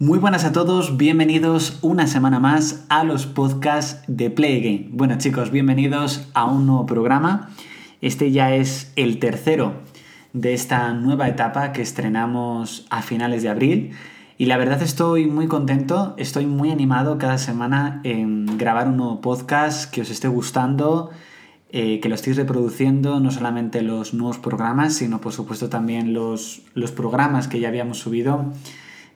Muy buenas a todos, bienvenidos una semana más a los podcasts de Play Game. Bueno chicos, bienvenidos a un nuevo programa. Este ya es el tercero de esta nueva etapa que estrenamos a finales de abril. Y la verdad estoy muy contento, estoy muy animado cada semana en grabar un nuevo podcast que os esté gustando, eh, que lo estéis reproduciendo, no solamente los nuevos programas, sino por supuesto también los, los programas que ya habíamos subido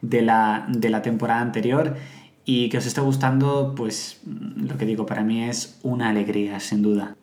de la, temporada anterior y que os esté gustando, pues lo que digo, para mí es una alegría, sin duda.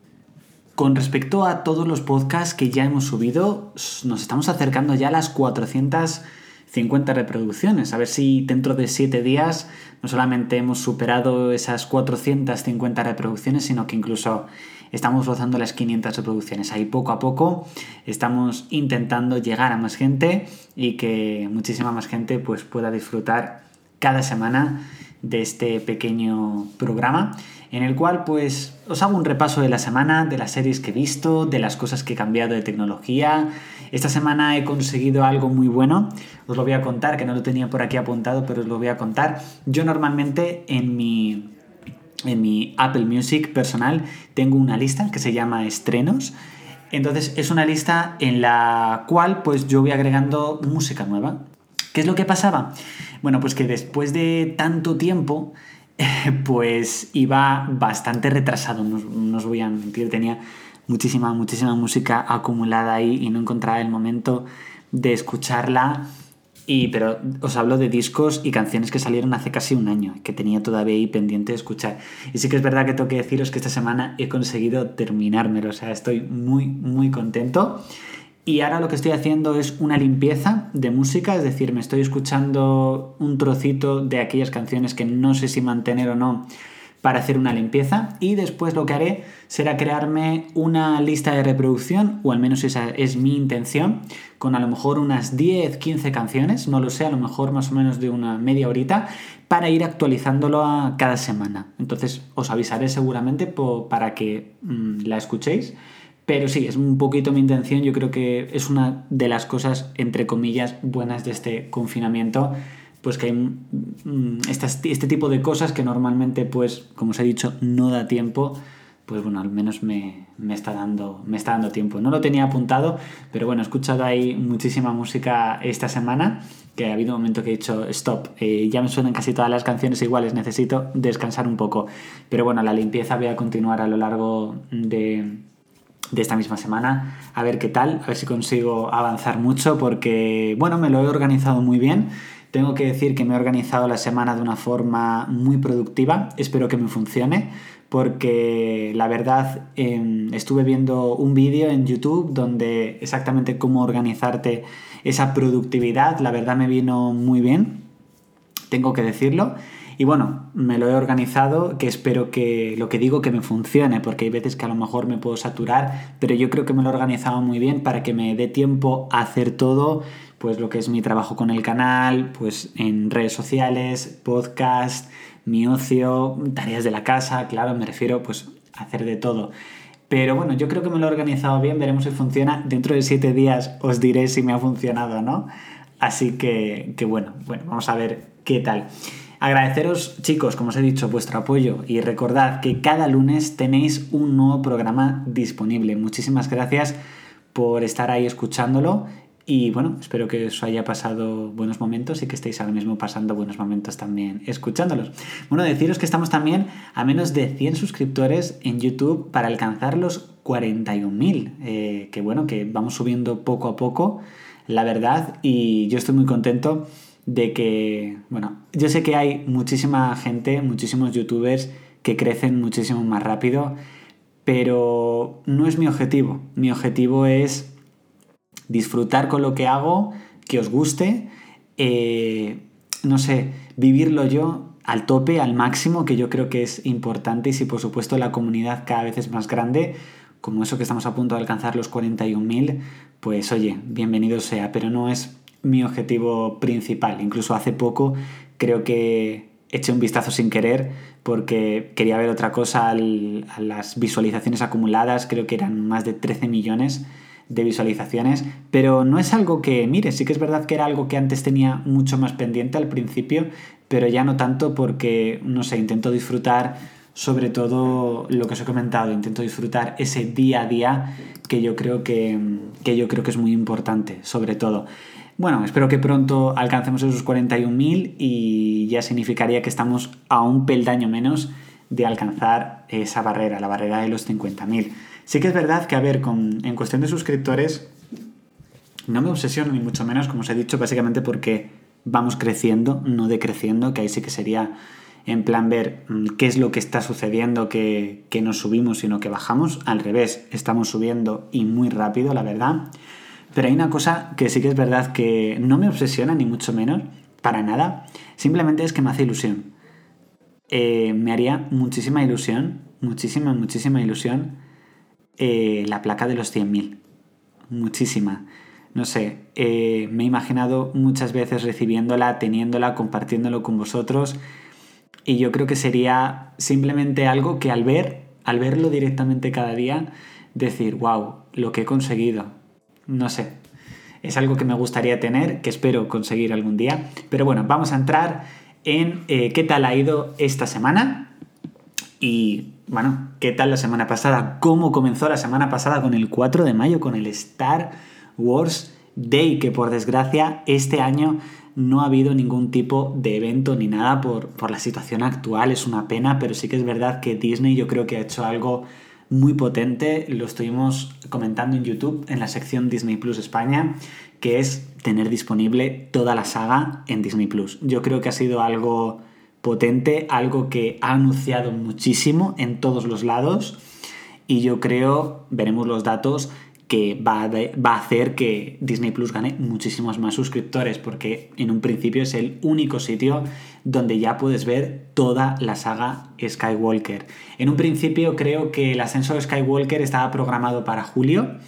Con respecto a todos los podcasts que ya hemos subido, nos estamos acercando ya a las 450 reproducciones. A ver si dentro de 7 días no solamente hemos superado esas 450 reproducciones, sino que incluso estamos rozando las 500 reproducciones. Ahí poco a poco estamos intentando llegar a más gente y que muchísima más gente pues, pueda disfrutar cada semana de este pequeño programa en el cual pues os hago un repaso de la semana, de las series que he visto, de las cosas que he cambiado de tecnología. Esta semana he conseguido algo muy bueno, os lo voy a contar, que no lo tenía por aquí apuntado, pero os lo voy a contar. Yo normalmente en mi en mi Apple Music personal tengo una lista que se llama estrenos. Entonces es una lista en la cual pues yo voy agregando música nueva. ¿Qué es lo que pasaba? Bueno, pues que después de tanto tiempo pues iba bastante retrasado, no, os voy a mentir, tenía muchísima, muchísima música acumulada ahí y no encontraba el momento de escucharla y, pero os hablo de discos y canciones que salieron hace casi un año, que tenía todavía ahí pendiente de escuchar. Y sí que es verdad que tengo que deciros que esta semana he conseguido terminármelo, o sea, estoy muy, muy contento. Y ahora lo que estoy haciendo es una limpieza de música, es decir, me estoy escuchando un trocito de aquellas canciones que no sé si mantener o no para hacer una limpieza y después lo que haré será crearme una lista de reproducción, o al menos esa es mi intención, con a lo mejor unas 10, 15 canciones, no lo sé, a lo mejor más o menos de una media horita, para ir actualizándolo a cada semana. Entonces os avisaré seguramente para que mm, la escuchéis. Pero sí, es un poquito mi intención, yo creo que es una de las cosas, entre comillas, buenas de este confinamiento, pues que hay mm, este tipo de cosas que normalmente, pues, como os he dicho, no da tiempo, pues bueno, al menos me, está dando, me está dando tiempo. No lo tenía apuntado, pero bueno, he escuchado ahí muchísima música esta semana, que ha habido un momento que he dicho, stop, eh, ya me suenan casi todas las canciones iguales, necesito descansar un poco. Pero bueno, la limpieza voy a continuar a lo largo de, de esta misma semana, a ver qué tal, a ver si consigo avanzar mucho, porque bueno, me lo he organizado muy bien tengo que decir que me he organizado la semana de una forma muy productiva, espero que me funcione, porque la verdad em, estuve viendo un vídeo en YouTube donde exactamente cómo organizarte esa productividad, la verdad me vino muy bien, tengo que decirlo. Y bueno, me lo he organizado, que espero que lo que digo que me funcione, porque hay veces que a lo mejor me puedo saturar, pero yo creo que me lo he organizado muy bien para que me dé tiempo a hacer todo pues lo que es mi trabajo con el canal, pues en redes sociales, podcast, mi ocio, tareas de la casa, claro, me refiero pues a hacer de todo. Pero bueno, yo creo que me lo he organizado bien, veremos si funciona. Dentro de siete días os diré si me ha funcionado o no. Así que, que bueno, bueno, vamos a ver qué tal. Agradeceros, chicos, como os he dicho, vuestro apoyo y recordad que cada lunes tenéis un nuevo programa disponible. Muchísimas gracias por estar ahí escuchándolo y bueno, espero que os haya pasado buenos momentos y que estéis ahora mismo pasando buenos momentos también escuchándolos. Bueno, deciros que estamos también a menos de 100 suscriptores en YouTube para alcanzar los 41.000. Eh, que bueno, que vamos subiendo poco a poco, la verdad, y yo estoy muy contento de que, bueno, yo sé que hay muchísima gente, muchísimos youtubers que crecen muchísimo más rápido, pero no es mi objetivo. Mi objetivo es disfrutar con lo que hago, que os guste, eh, no sé, vivirlo yo al tope, al máximo, que yo creo que es importante y si por supuesto la comunidad cada vez es más grande, como eso que estamos a punto de alcanzar los 41.000, pues oye, bienvenido sea, pero no es mi objetivo principal. Incluso hace poco creo que eché un vistazo sin querer porque quería ver otra cosa a las visualizaciones acumuladas, creo que eran más de 13 millones de visualizaciones, pero no es algo que, mire, sí que es verdad que era algo que antes tenía mucho más pendiente al principio, pero ya no tanto porque, no sé, intento disfrutar sobre todo lo que os he comentado, intento disfrutar ese día a día que yo creo que, que yo creo que es muy importante, sobre todo. Bueno, espero que pronto alcancemos esos 41.000 y ya significaría que estamos a un peldaño menos de alcanzar esa barrera, la barrera de los 50.000. Sí que es verdad que, a ver, con, en cuestión de suscriptores, no me obsesiono ni mucho menos, como os he dicho, básicamente porque vamos creciendo, no decreciendo, que ahí sí que sería en plan ver mm, qué es lo que está sucediendo, que, que nos subimos, sino que bajamos. Al revés, estamos subiendo y muy rápido, la verdad. Pero hay una cosa que sí que es verdad que no me obsesiona, ni mucho menos, para nada. Simplemente es que me hace ilusión. Eh, me haría muchísima ilusión, muchísima, muchísima ilusión eh, la placa de los 100.000. Muchísima. No sé, eh, me he imaginado muchas veces recibiéndola, teniéndola, compartiéndolo con vosotros. Y yo creo que sería simplemente algo que al ver, al verlo directamente cada día, decir, wow, lo que he conseguido, no sé. Es algo que me gustaría tener, que espero conseguir algún día. Pero bueno, vamos a entrar en eh, qué tal ha ido esta semana. Y bueno, ¿qué tal la semana pasada? ¿Cómo comenzó la semana pasada con el 4 de mayo, con el Star Wars Day? Que por desgracia este año no ha habido ningún tipo de evento ni nada por, por la situación actual. Es una pena, pero sí que es verdad que Disney yo creo que ha hecho algo muy potente, lo estuvimos comentando en YouTube, en la sección Disney Plus España, que es tener disponible toda la saga en Disney Plus. Yo creo que ha sido algo potente, algo que ha anunciado muchísimo en todos los lados y yo creo, veremos los datos, que va a, hacer que Disney Plus gane muchísimos más suscriptores, porque en un principio es el único sitio donde ya puedes ver toda la saga Skywalker. En un principio creo que el ascenso de Skywalker estaba programado para julio,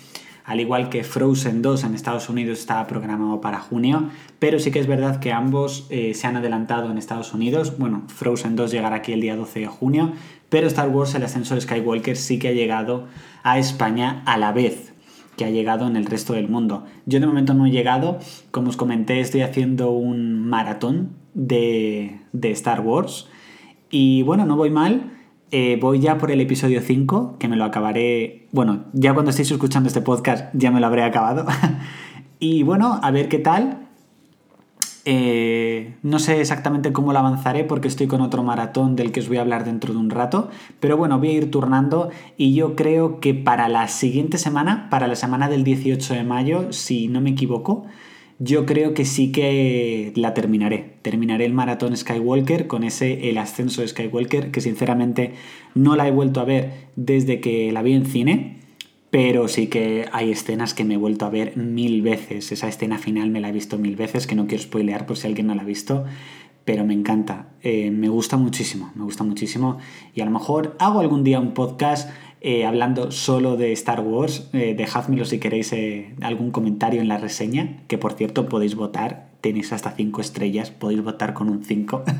al igual que Frozen 2 en Estados Unidos estaba programado para junio, pero sí que es verdad que ambos eh, se han adelantado en Estados Unidos. Bueno, Frozen 2 llegará aquí el día 12 de junio, pero Star Wars, el ascenso de Skywalker, sí que ha llegado a España a la vez que ha llegado en el resto del mundo. Yo de momento no he llegado, como os comenté, estoy haciendo un maratón de, Star Wars y bueno, no voy mal. Eh, voy ya por el episodio 5, que me lo acabaré. Bueno, ya cuando estéis escuchando este podcast ya me lo habré acabado. y bueno, a ver qué tal. Eh, no sé exactamente cómo lo avanzaré porque estoy con otro maratón del que os voy a hablar dentro de un rato, pero bueno, voy a ir turnando y yo creo que para la siguiente semana, para la semana del 18 de mayo, si no me equivoco, yo creo que sí que la terminaré. Terminaré el maratón Skywalker con ese El ascenso de Skywalker, que sinceramente no la he vuelto a ver desde que la vi en cine pero sí que hay escenas que me he vuelto a ver mil veces. Esa escena final me la he visto mil veces, que no quiero spoilear por si alguien no la ha visto, pero me encanta. Eh, me gusta muchísimo, me gusta muchísimo. Y a lo mejor hago algún día un podcast eh, hablando solo de Star Wars. Eh, dejádmelo si queréis algún comentario en la reseña, que por cierto podéis votar. Tenéis hasta 5 estrellas, podéis votar con un 5.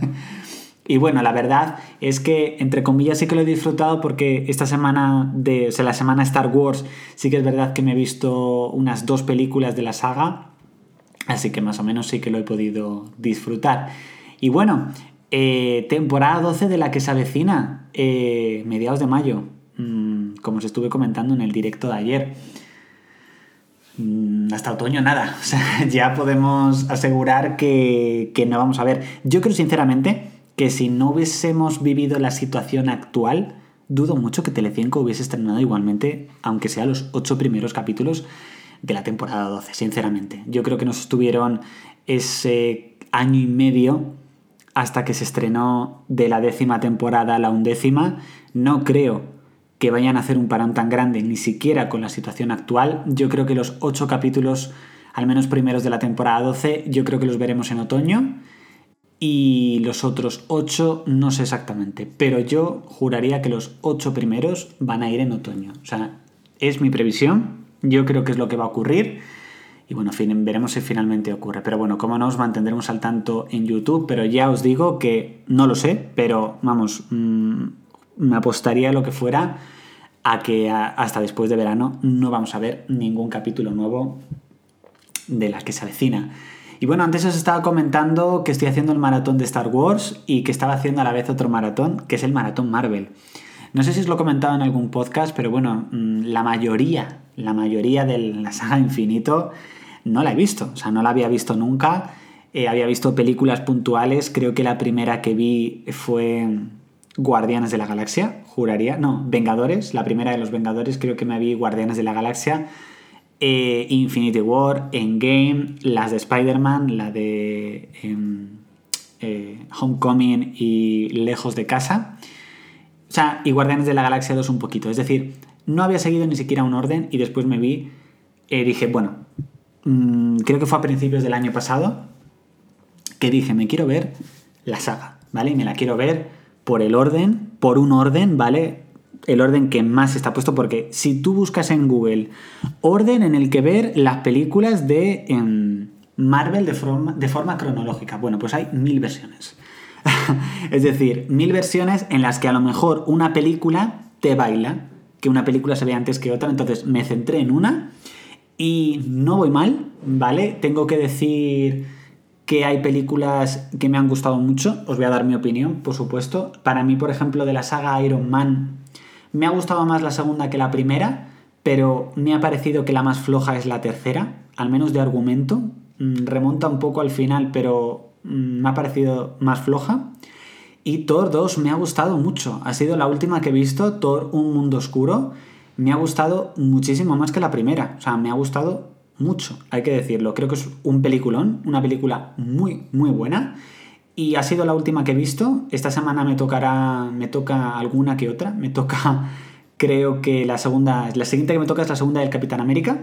Y bueno, la verdad es que, entre comillas, sí que lo he disfrutado porque esta semana, de, o sea, la semana Star Wars, sí que es verdad que me he visto unas dos películas de la saga, así que más o menos sí que lo he podido disfrutar. Y bueno, eh, temporada 12 de la que se avecina, eh, mediados de mayo, mm, como os estuve comentando en el directo de ayer. Mm, hasta otoño nada, o sea, ya podemos asegurar que, que no vamos a ver. Yo creo sinceramente que si no hubiésemos vivido la situación actual, dudo mucho que Telecinco hubiese estrenado igualmente, aunque sea los ocho primeros capítulos de la temporada 12, sinceramente. Yo creo que nos estuvieron ese año y medio hasta que se estrenó de la décima temporada a la undécima. No creo que vayan a hacer un parón tan grande, ni siquiera con la situación actual. Yo creo que los ocho capítulos, al menos primeros de la temporada 12, yo creo que los veremos en otoño y los otros ocho no sé exactamente, pero yo juraría que los ocho primeros van a ir en otoño. O sea, es mi previsión, yo creo que es lo que va a ocurrir y bueno, veremos si finalmente ocurre. Pero bueno, como no os mantendremos al tanto en YouTube, pero ya os digo que no lo sé, pero vamos, mm, me apostaría lo que fuera a que hasta después de verano no vamos a ver ningún capítulo nuevo de la que se avecina. Y bueno, antes os estaba comentando que estoy haciendo el maratón de Star Wars y que estaba haciendo a la vez otro maratón, que es el maratón Marvel. No sé si os lo he comentado en algún podcast, pero bueno, mm, la mayoría, la mayoría de la saga Infinito no la he visto, o sea, no la había visto nunca. Eh, había visto películas puntuales, creo que la primera que vi fue Guardianes de la Galaxia, juraría, no, Vengadores, la primera de los Vengadores, creo que me vi Guardianes de la Galaxia, eh, Infinity War, Endgame, las de Spider-Man, la de em, eh, Homecoming y Lejos de Casa. O sea, y Guardianes de la Galaxia 2 un poquito. Es decir, no había seguido ni siquiera un orden y después me vi, eh, dije, bueno, mm, creo que fue a principios del año pasado, que dije, me quiero ver la saga, ¿vale? Y me la quiero ver por el orden, por un orden, ¿vale? El orden que más está puesto, porque si tú buscas en Google orden en el que ver las películas de em, Marvel de forma, de forma cronológica, bueno, pues hay mil versiones. es decir, mil versiones en las que a lo mejor una película te baila, que una película se ve antes que otra, entonces me centré en una y no voy mal, ¿vale? Tengo que decir que hay películas que me han gustado mucho, os voy a dar mi opinión, por supuesto. Para mí, por ejemplo, de la saga Iron Man, me ha gustado más la segunda que la primera, pero me ha parecido que la más floja es la tercera, al menos de argumento. Mm, remonta un poco al final, pero mm, me ha parecido más floja. Y Thor 2 me ha gustado mucho. Ha sido la última que he visto, Thor Un Mundo Oscuro. Me ha gustado muchísimo más que la primera. O sea, me ha gustado mucho, hay que decirlo. Creo que es un peliculón, una película muy, muy buena. Y ha sido la última que he visto. Esta semana me tocará, me toca alguna que otra. Me toca, creo que la segunda, la siguiente que me toca es la segunda del Capitán América,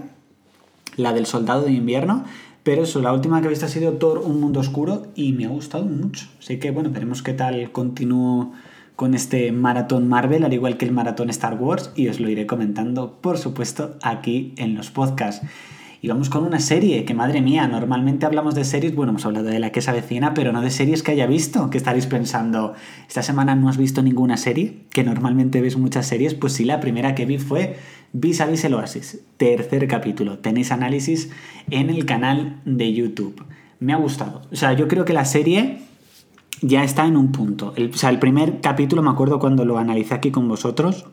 la del Soldado de Invierno. Pero eso, la última que he visto ha sido Thor, Un Mundo Oscuro y me ha gustado mucho. Así que bueno, veremos qué tal continúo con este maratón Marvel, al igual que el maratón Star Wars, y os lo iré comentando, por supuesto, aquí en los podcasts. Y vamos con una serie, que madre mía, normalmente hablamos de series, bueno, hemos hablado de la que es avecina, pero no de series que haya visto, que estaréis pensando, esta semana no has visto ninguna serie, que normalmente ves muchas series, pues sí, la primera que vi fue Vis a Vis el Oasis, tercer capítulo, tenéis análisis en el canal de YouTube. Me ha gustado, o sea, yo creo que la serie ya está en un punto. o sea, el primer capítulo me acuerdo cuando lo analicé aquí con vosotros,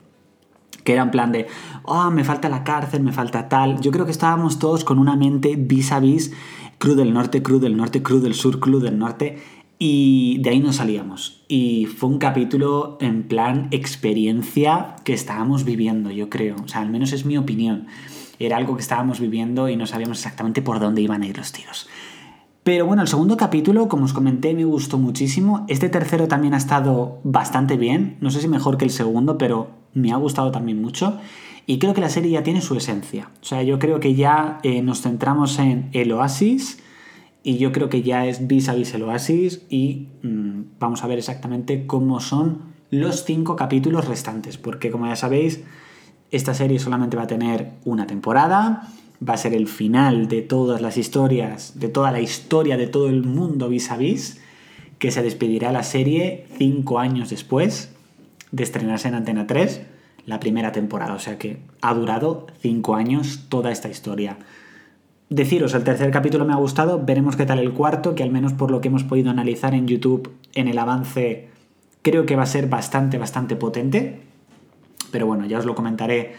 que era en plan de, oh, me falta la cárcel, me falta tal. Yo creo que estábamos todos con una mente vis a vis, Cruz del Norte, Cruz del Norte, Cruz del Sur, Cruz del Norte, y de ahí no salíamos. Y fue un capítulo en plan experiencia que estábamos viviendo, yo creo. O sea, al menos es mi opinión. Era algo que estábamos viviendo y no sabíamos exactamente por dónde iban a ir los tiros. Pero bueno, el segundo capítulo, como os comenté, me gustó muchísimo. Este tercero también ha estado bastante bien. No sé si mejor que el segundo, pero me ha gustado también mucho. Y creo que la serie ya tiene su esencia. O sea, yo creo que ya eh, nos centramos en el oasis y yo creo que ya es vis a vis el oasis y mm, vamos a ver exactamente cómo son los cinco capítulos restantes. Porque como ya sabéis, esta serie solamente va a tener una temporada. Va a ser el final de todas las historias, de toda la historia de todo el mundo vis a vis, que se despedirá la serie cinco años después de estrenarse en Antena 3 la primera temporada. O sea que ha durado cinco años toda esta historia. Deciros, el tercer capítulo me ha gustado, veremos qué tal el cuarto, que al menos por lo que hemos podido analizar en YouTube en el avance, creo que va a ser bastante, bastante potente. Pero bueno, ya os lo comentaré.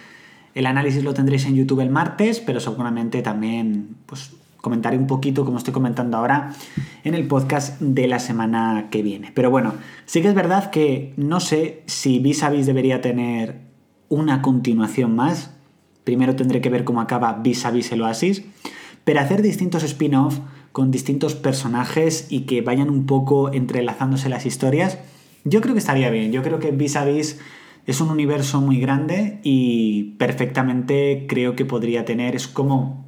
El análisis lo tendréis en YouTube el martes, pero seguramente también pues, comentaré un poquito, como estoy comentando ahora, en el podcast de la semana que viene. Pero bueno, sí que es verdad que no sé si Vis a Vis debería tener una continuación más. Primero tendré que ver cómo acaba Vis a Vis el Oasis. Pero hacer distintos spin-off con distintos personajes y que vayan un poco entrelazándose las historias, yo creo que estaría bien. Yo creo que Vis a Vis es un universo muy grande y perfectamente creo que podría tener, es como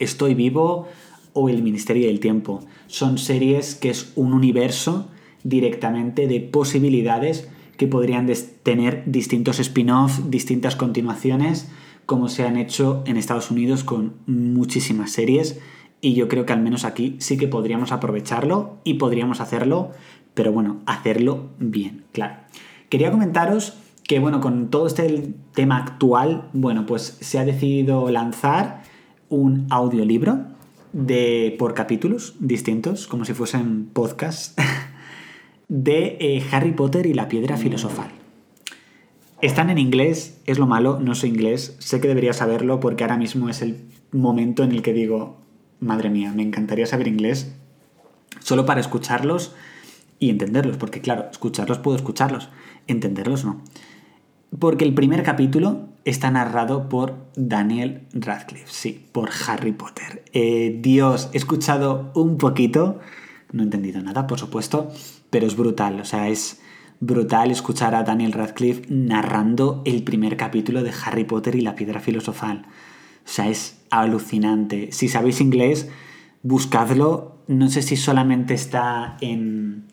Estoy vivo o El Ministerio del Tiempo. Son series que es un universo directamente de posibilidades que podrían tener distintos spin-offs, distintas continuaciones, como se han hecho en Estados Unidos con muchísimas series. Y yo creo que al menos aquí sí que podríamos aprovecharlo y podríamos hacerlo, pero bueno, hacerlo bien, claro. Quería comentaros que bueno, con todo este tema actual, bueno, pues se ha decidido lanzar un audiolibro de, por capítulos distintos, como si fuesen podcasts, de eh, Harry Potter y la piedra filosofal. Están en inglés, es lo malo, no sé inglés, sé que debería saberlo porque ahora mismo es el momento en el que digo, madre mía, me encantaría saber inglés solo para escucharlos y entenderlos, porque claro, escucharlos puedo escucharlos, entenderlos no. Porque el primer capítulo está narrado por Daniel Radcliffe, sí, por Harry Potter. Eh, Dios, he escuchado un poquito, no he entendido nada, por supuesto, pero es brutal, o sea, es brutal escuchar a Daniel Radcliffe narrando el primer capítulo de Harry Potter y la piedra filosofal. O sea, es alucinante. Si sabéis inglés, buscadlo. No sé si solamente está en,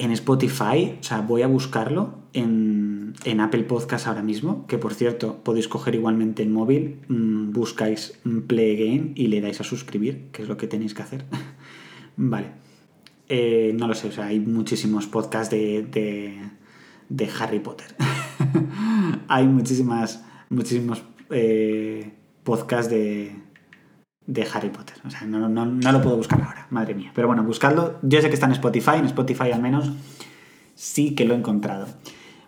en Spotify, o sea, voy a buscarlo en, Apple Podcast ahora mismo, que por cierto podéis coger igualmente el móvil, mm, buscáis Play Game y le dais a suscribir, que es lo que tenéis que hacer. vale. Eh, no lo sé, o sea, hay muchísimos podcasts de, de, Harry Potter. hay muchísimas, muchísimos eh, podcasts de, de Harry Potter. O sea, no, lo puedo buscar ahora, madre mía. Pero bueno, buscadlo. Yo sé que está en Spotify, en Spotify al menos sí que lo he encontrado.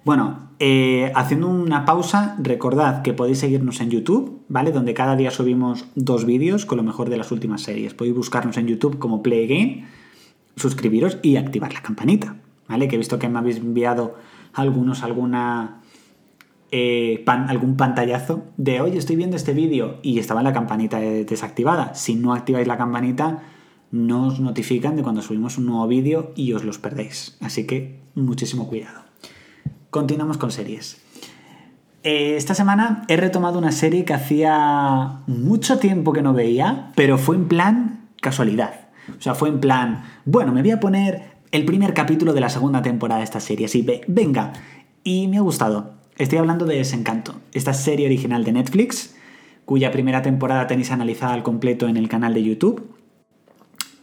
Bueno, eh, haciendo una pausa, recordad que podéis seguirnos en YouTube, ¿vale? Donde cada día subimos dos vídeos con lo mejor de las últimas series. Podéis buscarnos en YouTube como Play Game, suscribiros y activar la campanita, ¿vale? Que he visto que me habéis enviado algunos alguna eh, algún pantallazo de, oye, estoy viendo este vídeo y estaba la campanita desactivada. Si no activáis la campanita, no os notifican de cuando subimos un nuevo vídeo y os los perdéis. Así que muchísimo cuidado. Continuamos con series. Eh, esta semana he retomado una serie que hacía mucho tiempo que no veía, pero fue en plan casualidad. O sea, fue en plan, bueno, me voy a poner el primer capítulo de la segunda temporada de esta serie, así, venga. Y me ha gustado. Estoy hablando de Desencanto, esta serie original de Netflix, cuya primera temporada tenéis analizada al completo en el canal de YouTube.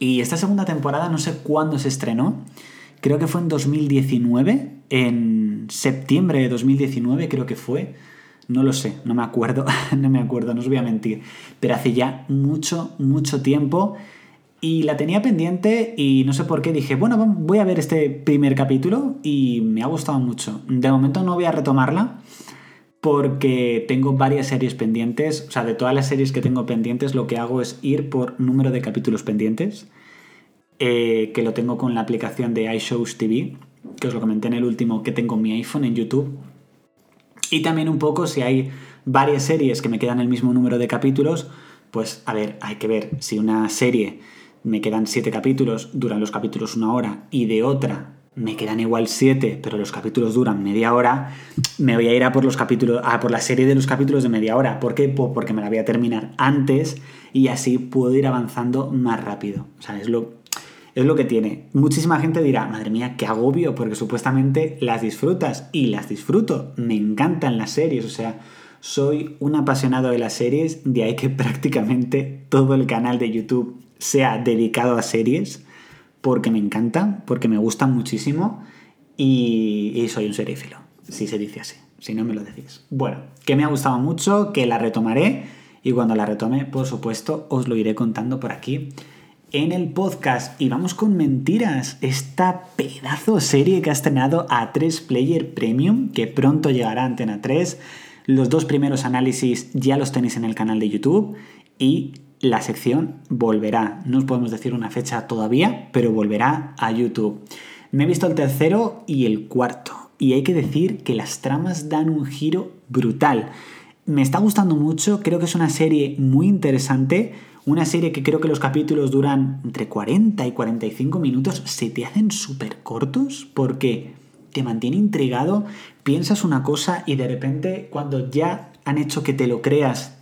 Y esta segunda temporada no sé cuándo se estrenó, creo que fue en 2019, en septiembre de 2019 creo que fue. No lo sé, no me acuerdo, no me acuerdo, no os voy a mentir. Pero hace ya mucho, mucho tiempo y la tenía pendiente y no sé por qué dije, bueno, voy a ver este primer capítulo y me ha gustado mucho. De momento no voy a retomarla porque tengo varias series pendientes. O sea, de todas las series que tengo pendientes, lo que hago es ir por número de capítulos pendientes, eh, que lo tengo con la aplicación de iShows TV, que os lo comenté en el último que tengo en mi iPhone en YouTube. Y también un poco si hay varias series que me quedan el mismo número de capítulos, pues a ver, hay que ver si una serie me quedan siete capítulos, duran los capítulos una hora, y de otra me quedan igual siete, pero los capítulos duran media hora, me voy a ir a por los capítulos, a por la serie de los capítulos de media hora. ¿Por qué? porque me la voy a terminar antes y así puedo ir avanzando más rápido. O sea, es lo, es lo que tiene. Muchísima gente dirá, madre mía, qué agobio, porque supuestamente las disfrutas y las disfruto. Me encantan las series, o sea, soy un apasionado de las series, de ahí que prácticamente todo el canal de YouTube sea dedicado a series porque me encanta, porque me gustan muchísimo y, soy un serífilo, si se dice así, si no me lo decís. Bueno, que me ha gustado mucho, que la retomaré y cuando la retome, por supuesto, os lo iré contando por aquí en el podcast. Y vamos con mentiras, esta pedazo serie que ha estrenado a 3 Player Premium, que pronto llegará a Antena 3. Los dos primeros análisis ya los tenéis en el canal de YouTube y la sección volverá. No os podemos decir una fecha todavía, pero volverá a YouTube. Me he visto el tercero y el cuarto. Y hay que decir que las tramas dan un giro brutal. Me está gustando mucho, creo que es una serie muy interesante. Una serie que creo que los capítulos duran entre 40 y 45 minutos. Se te hacen súper cortos porque te mantiene intrigado, piensas una cosa y de repente cuando ya han hecho que te lo creas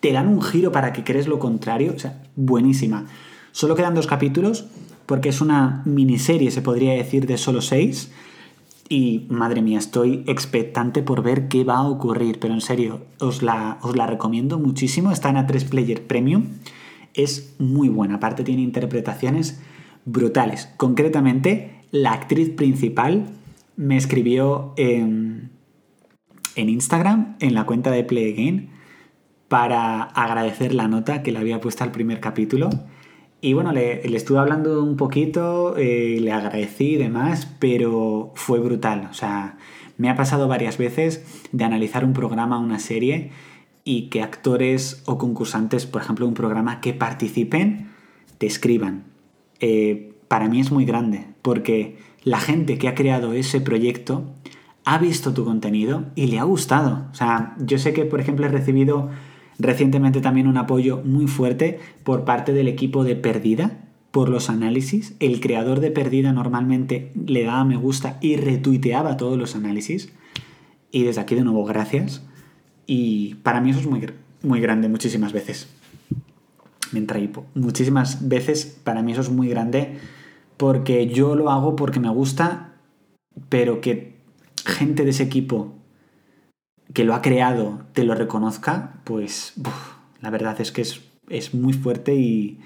te dan un giro para que crees lo contrario. O sea, buenísima. Solo quedan dos capítulos, porque es una miniserie, se podría decir, de solo seis. Y madre mía, estoy expectante por ver qué va a ocurrir. Pero en serio, os la, os la recomiendo muchísimo. Está en A3 Player Premium. Es muy buena. Aparte tiene interpretaciones brutales. Concretamente, la actriz principal me escribió en, Instagram, en la cuenta de Play Again, para agradecer la nota que le había puesto al primer capítulo. Y bueno, le, estuve hablando un poquito, eh, le agradecí y demás, pero fue brutal. O sea, me ha pasado varias veces de analizar un programa, una serie, y que actores o concursantes, por ejemplo, un programa que participen, te escriban. Eh, para mí es muy grande, porque la gente que ha creado ese proyecto ha visto tu contenido y le ha gustado. O sea, yo sé que, por ejemplo, he recibido Recientemente también un apoyo muy fuerte por parte del equipo de Perdida por los análisis. El creador de Perdida normalmente le daba me gusta y retuiteaba todos los análisis. Y desde aquí de nuevo gracias. Y para mí eso es muy, muy grande muchísimas veces. Me hipo. Muchísimas veces para mí eso es muy grande porque yo lo hago porque me gusta, pero que gente de ese equipo que lo ha creado te lo reconozca, pues la verdad es que es, muy fuerte y,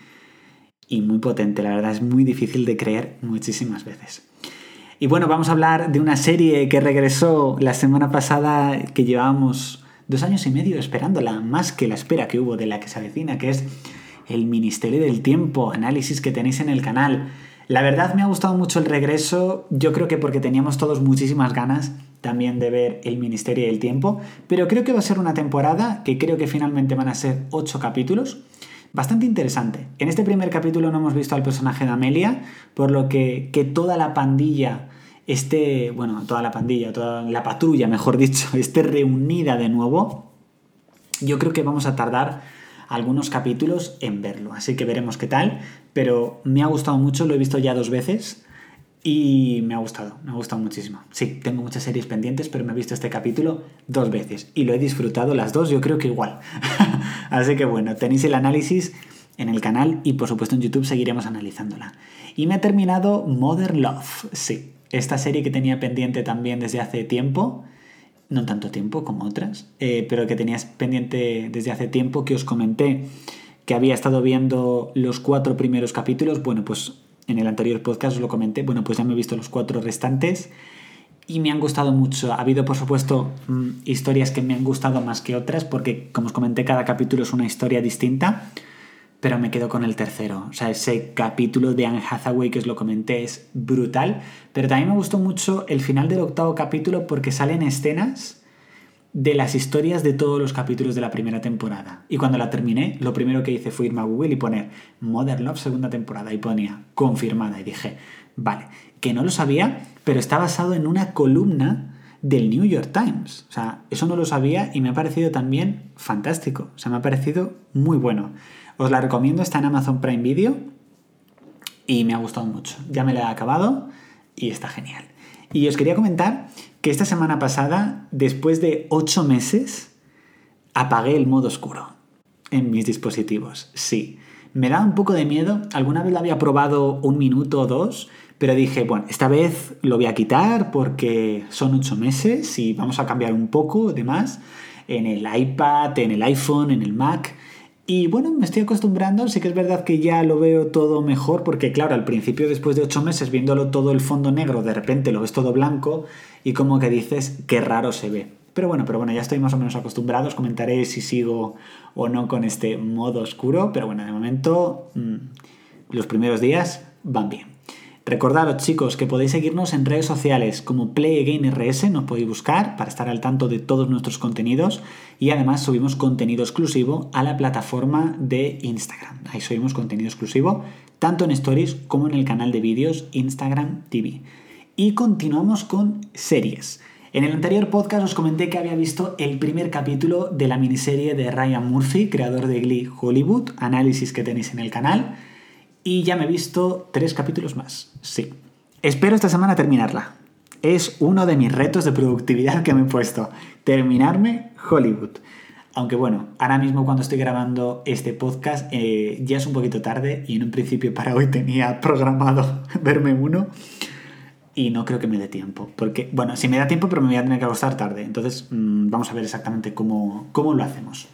y, muy potente. La verdad es muy difícil de creer muchísimas veces. Y bueno, vamos a hablar de una serie que regresó la semana pasada, que llevábamos dos años y medio esperándola, más que la espera que hubo de la que se avecina, que es el Ministerio del Tiempo, análisis que tenéis en el canal. La verdad me ha gustado mucho el regreso, yo creo que porque teníamos todos muchísimas ganas también de ver El Ministerio del Tiempo, pero creo que va a ser una temporada que creo que finalmente van a ser ocho capítulos. Bastante interesante. En este primer capítulo no hemos visto al personaje de Amelia, por lo que que toda la pandilla esté, bueno, toda la pandilla, toda la patrulla, mejor dicho, esté reunida de nuevo, yo creo que vamos a tardar algunos capítulos en verlo. Así que veremos qué tal. Pero me ha gustado mucho, lo he visto ya dos veces. Y me ha gustado, me ha gustado muchísimo. Sí, tengo muchas series pendientes, pero me he visto este capítulo dos veces y lo he disfrutado las dos, yo creo que igual. Así que bueno, tenéis el análisis en el canal y por supuesto en YouTube seguiremos analizándola. Y me ha terminado Modern Love, sí, esta serie que tenía pendiente también desde hace tiempo, no tanto tiempo como otras, eh, pero que tenías pendiente desde hace tiempo que os comenté que había estado viendo los cuatro primeros capítulos, bueno, pues en el anterior podcast os lo comenté, bueno, pues ya me he visto los cuatro restantes y me han gustado mucho. Ha habido, por supuesto, mm, historias que me han gustado más que otras, porque, como os comenté, cada capítulo es una historia distinta, pero me quedo con el tercero. O sea, ese capítulo de Anne Hathaway que os lo comenté es brutal, pero también me gustó mucho el final del octavo capítulo porque salen escenas de las historias de todos los capítulos de la primera temporada. Y cuando la terminé, lo primero que hice fue irme a Google y poner Modern Love segunda temporada y ponía confirmada y dije, vale, que no lo sabía, pero está basado en una columna del New York Times. O sea, eso no lo sabía y me ha parecido también fantástico. O sea, me ha parecido muy bueno. Os la recomiendo, está en Amazon Prime Video y me ha gustado mucho. Ya me la he acabado y está genial. Y os quería comentar que esta semana pasada, después de 8 meses, apagué el modo oscuro en mis dispositivos. Sí, me da un poco de miedo. Alguna vez lo había probado un minuto o dos, pero dije, bueno, esta vez lo voy a quitar porque son 8 meses y vamos a cambiar un poco de más en el iPad, en el iPhone, en el Mac. Y bueno, me estoy acostumbrando, sí que es verdad que ya lo veo todo mejor, porque claro, al principio, después de ocho meses, viéndolo todo el fondo negro, de repente lo ves todo blanco y como que dices, qué raro se ve. Pero bueno, pero bueno, ya estoy más o menos acostumbrado, os comentaré si sigo o no con este modo oscuro, pero bueno, de momento mm, los primeros días van bien. Recordaros chicos que podéis seguirnos en redes sociales como PlayAgainRS, nos podéis buscar para estar al tanto de todos nuestros contenidos y además subimos contenido exclusivo a la plataforma de Instagram. Ahí subimos contenido exclusivo tanto en stories como en el canal de vídeos Instagram TV. Y continuamos con series. En el anterior podcast os comenté que había visto el primer capítulo de la miniserie de Ryan Murphy, creador de Glee Hollywood, análisis que tenéis en el canal. Y ya me he visto tres capítulos más. Sí. Espero esta semana terminarla. Es uno de mis retos de productividad que me he puesto. Terminarme Hollywood. Aunque bueno, ahora mismo cuando estoy grabando este podcast eh, ya es un poquito tarde y en un principio para hoy tenía programado verme uno y no creo que me dé tiempo. Porque, bueno, si me da tiempo pero me voy a tener que acostar tarde. Entonces mm, vamos a ver exactamente cómo, cómo lo hacemos.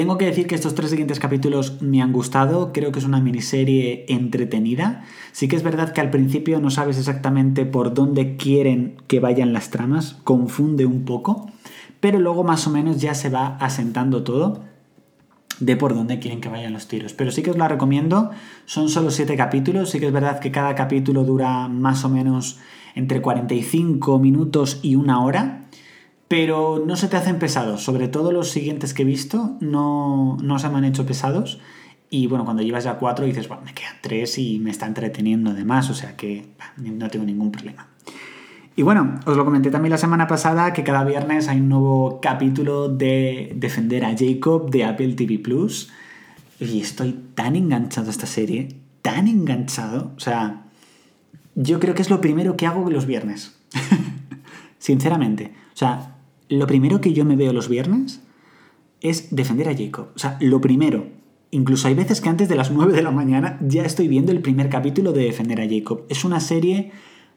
Tengo que decir que estos tres siguientes capítulos me han gustado, creo que es una miniserie entretenida. Sí que es verdad que al principio no sabes exactamente por dónde quieren que vayan las tramas, confunde un poco, pero luego más o menos ya se va asentando todo de por dónde quieren que vayan los tiros. Pero sí que os la recomiendo, son solo siete capítulos, sí que es verdad que cada capítulo dura más o menos entre 45 minutos y una hora pero no se te hacen pesados. Sobre todo los siguientes que he visto no, no se me han hecho pesados. Y bueno, cuando llevas ya cuatro dices, bueno, me quedan tres y me está entreteniendo además, o sea que no tengo ningún problema. Y bueno, os lo comenté también la semana pasada que cada viernes hay un nuevo capítulo de Defender a Jacob de Apple TV Plus. Y estoy tan enganchado a esta serie, tan enganchado. O sea, yo creo que es lo primero que hago los viernes. Sinceramente. O sea, lo primero que yo me veo los viernes es defender a Jacob. O sea, lo primero. Incluso hay veces que antes de las 9 de la mañana ya estoy viendo el primer capítulo de Defender a Jacob. Es una serie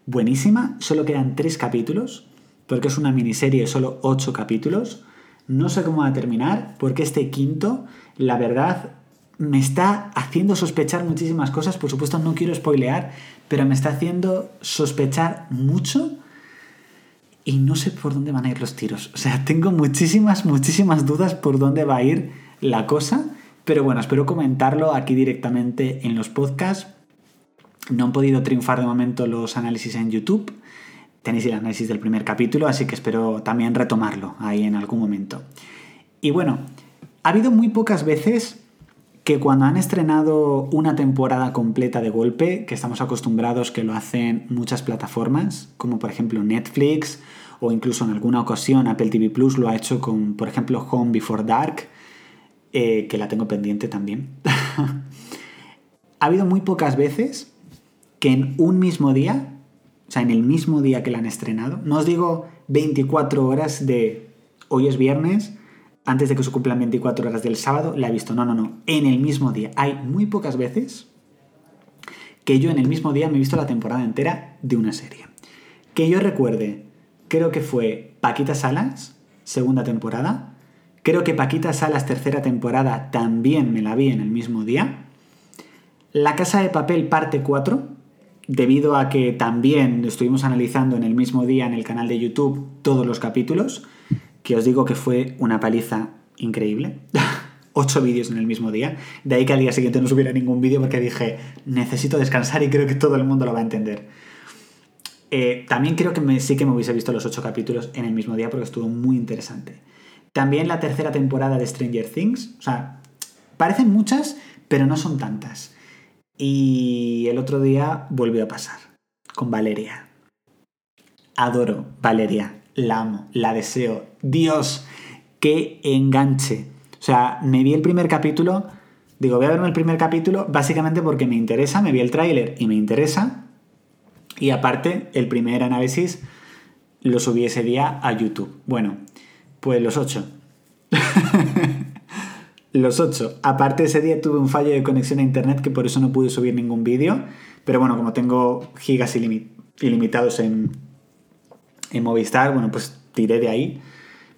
buenísima, solo quedan 3 capítulos, porque es una miniserie, solo 8 capítulos. No sé cómo va a terminar, porque este quinto, la verdad, me está haciendo sospechar muchísimas cosas. Por supuesto, no quiero spoilear, pero me está haciendo sospechar mucho y no sé por dónde van a ir los tiros. O sea, tengo muchísimas, muchísimas dudas por dónde va a ir la cosa, pero bueno, espero comentarlo aquí directamente en los podcasts. No han podido triunfar de momento los análisis en YouTube. Tenéis el análisis del primer capítulo, así que espero también retomarlo ahí en algún momento. Y bueno, ha habido muy pocas veces que cuando han estrenado una temporada completa de golpe, que estamos acostumbrados que lo hacen muchas plataformas, como por ejemplo Netflix o incluso en alguna ocasión Apple TV Plus lo ha hecho con, por ejemplo, Home Before Dark, eh, que la tengo pendiente también. ha habido muy pocas veces que en un mismo día, o sea, en el mismo día que la han estrenado, no os digo 24 horas de hoy es viernes, antes de que se cumplan 24 horas del sábado, la he visto. No, no, no. En el mismo día. Hay muy pocas veces que yo en el mismo día me he visto la temporada entera de una serie. Que yo recuerde, creo que fue Paquita Salas, segunda temporada. Creo que Paquita Salas, tercera temporada, también me la vi en el mismo día. La Casa de Papel, parte 4, debido a que también estuvimos analizando en el mismo día en el canal de YouTube todos los capítulos que os digo que fue una paliza increíble. Ocho vídeos en el mismo día. De ahí que al día siguiente no subiera ningún vídeo porque dije, necesito descansar y creo que todo el mundo lo va a entender. Eh, también creo que sí que me hubiese visto los ocho capítulos en el mismo día porque estuvo muy interesante. También la tercera temporada de Stranger Things. O sea, parecen muchas, pero no son tantas. Y el otro día volvió a pasar con Valeria. Adoro Valeria la amo, la deseo. Dios, qué enganche. O sea, me vi el primer capítulo, digo, voy a verme el primer capítulo básicamente porque me interesa, me vi el tráiler y me interesa. Y aparte, el primer análisis lo subí ese día a YouTube. Bueno, pues los ocho. los ocho. Aparte ese día tuve un fallo de conexión a internet que por eso no pude subir ningún vídeo. Pero bueno, como tengo gigas ilimitados en, en Movistar, bueno, pues tiré de ahí.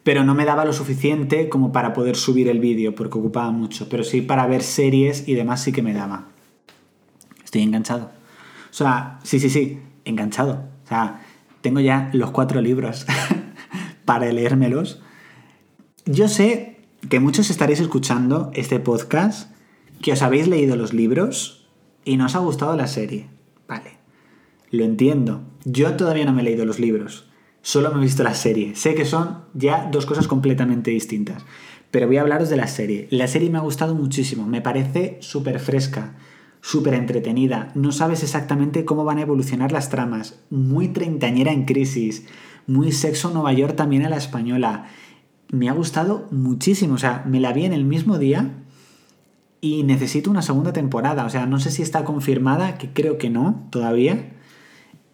Pero no me daba lo suficiente como para poder subir el vídeo, porque ocupaba mucho. Pero sí para ver series y demás sí que me daba. Estoy enganchado. O sea, sí, sí, sí, enganchado. O sea, tengo ya los cuatro libros para leérmelos. Yo sé que muchos estaréis escuchando este podcast, que os habéis leído los libros y no os ha gustado la serie. Vale, lo entiendo. Yo todavía no me he leído los libros solo me he visto la serie. Sé que son ya dos cosas completamente distintas. Pero voy a hablaros de la serie. La serie me ha gustado muchísimo. Me parece súper fresca, súper entretenida. No sabes exactamente cómo van a evolucionar las tramas. Muy treintañera en crisis. Muy sexo Nueva York también a la española. Me ha gustado muchísimo. O sea, me la vi en el mismo día y necesito una segunda temporada. O sea, no sé si está confirmada, que creo que no todavía.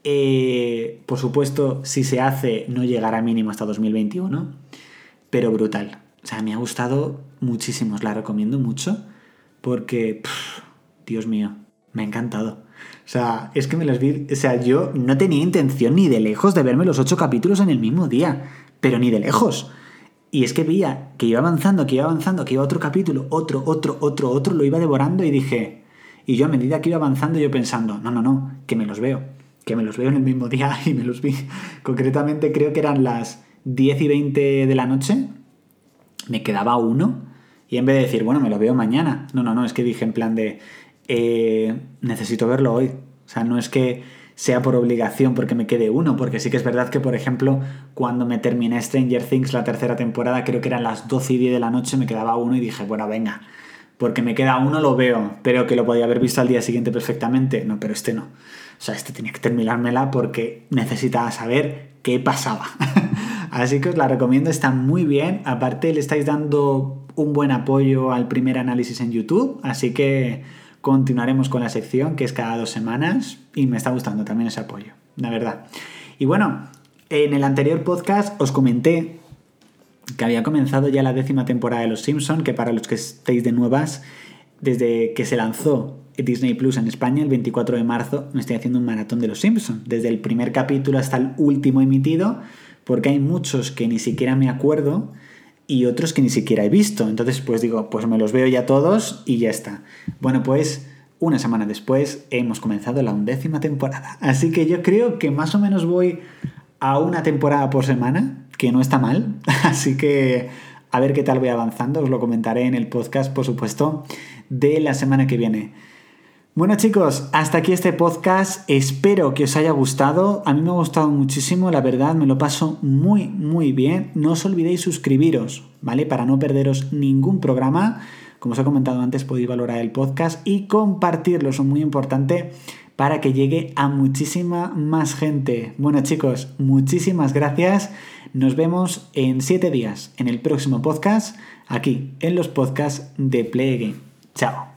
Eh, por supuesto, si se hace, no llegará mínimo hasta 2021, pero brutal. O sea, me ha gustado muchísimo, os la recomiendo mucho, porque, Dios mío, me ha encantado. O sea, es que me los vi. O sea, yo no tenía intención ni de lejos de verme los ocho capítulos en el mismo día, pero ni de lejos. Y es que veía que iba avanzando, que iba avanzando, que iba otro capítulo, otro, otro, otro, otro, lo iba devorando y dije, y yo a medida que iba avanzando yo pensando, no, no, no, que me los veo, que me los veo en el mismo día y me los vi. Concretamente creo que eran las 10 y 20 de la noche, me quedaba uno y en vez de decir, bueno, me lo veo mañana, no, no, no, es que dije en plan de, eh, necesito verlo hoy. O sea, no es que sea por obligación porque me quede uno, porque sí que es verdad que, por ejemplo, cuando me terminé Stranger Things la tercera temporada, creo que eran las 12 y 10 de la noche, me quedaba uno y dije, bueno, venga, porque me queda uno lo veo, pero que lo podía haber visto al día siguiente perfectamente. No, pero este no. O sea, este tenía que terminármela porque necesitaba saber qué pasaba. Así que os la recomiendo, está muy bien. Aparte, le estáis dando un buen apoyo al primer análisis en YouTube, así que continuaremos con la sección que es cada dos semanas y me está gustando también ese apoyo, la verdad. Y bueno, en el anterior podcast os comenté que había comenzado ya la décima temporada de Los Simpson, que para los que estéis de nuevas, desde que se lanzó Disney Plus en España el 24 de marzo, me estoy haciendo un maratón de Los Simpson, desde el primer capítulo hasta el último emitido, porque hay muchos que ni siquiera me acuerdo y otros que ni siquiera he visto. Entonces, pues digo, pues me los veo ya todos y ya está. Bueno, pues una semana después hemos comenzado la undécima temporada. Así que yo creo que más o menos voy a una temporada por semana, que no está mal. Así que a ver qué tal voy avanzando. Os lo comentaré en el podcast, por supuesto, de la semana que viene. Bueno chicos, hasta aquí este podcast. Espero que os haya gustado. A mí me ha gustado muchísimo, la verdad, me lo paso muy, muy bien. No os olvidéis suscribiros, ¿vale? Para no perderos ningún programa. Como os he comentado antes, podéis valorar el podcast y compartirlo, eso es muy importante para que llegue a muchísima más gente. Bueno chicos, muchísimas gracias. Nos vemos en siete días en el próximo podcast, aquí en los podcasts de Play Game. Chao.